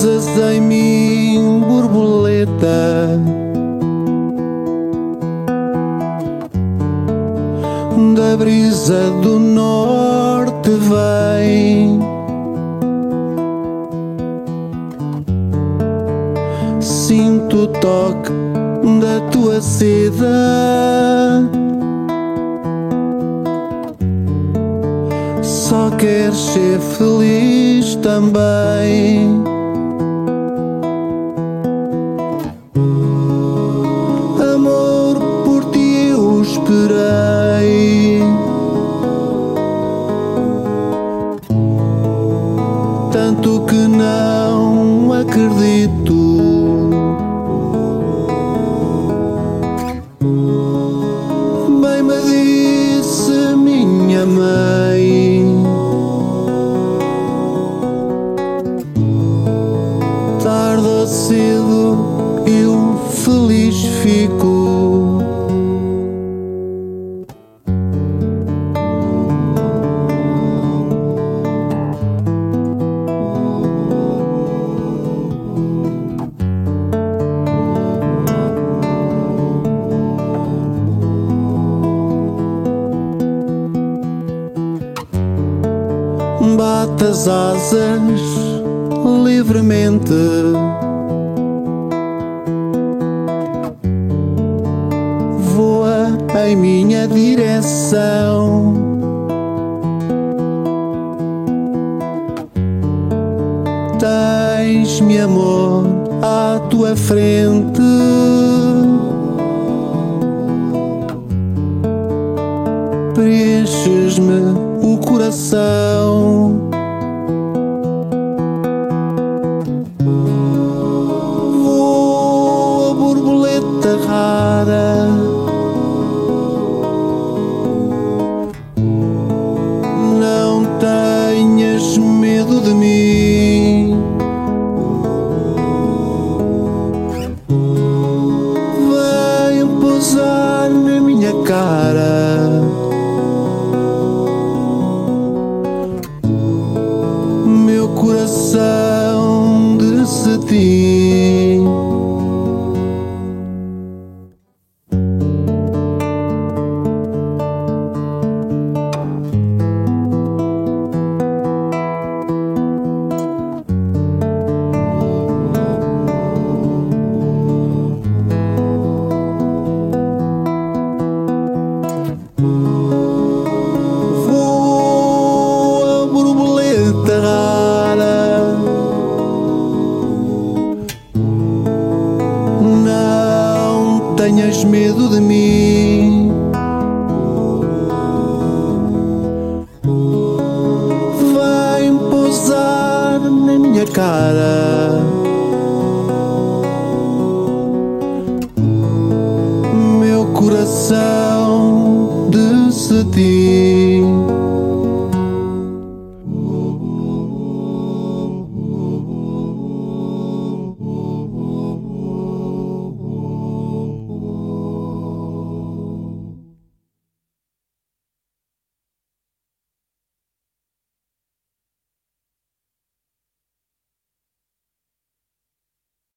Pousas em mim, borboleta. Da brisa do norte vem. Sinto o toque da tua seda. Só queres ser feliz também. Tanto que não acredito. Bem me disse minha mãe. Tarde ou cedo eu feliz fico. Bate as asas livremente. Voa em minha direção. Tens-me amor à tua frente. Preenches-me o coração. Cara. Meu coração de tenhas medo de mim. Vem pousar na minha cara. Meu coração de cetim.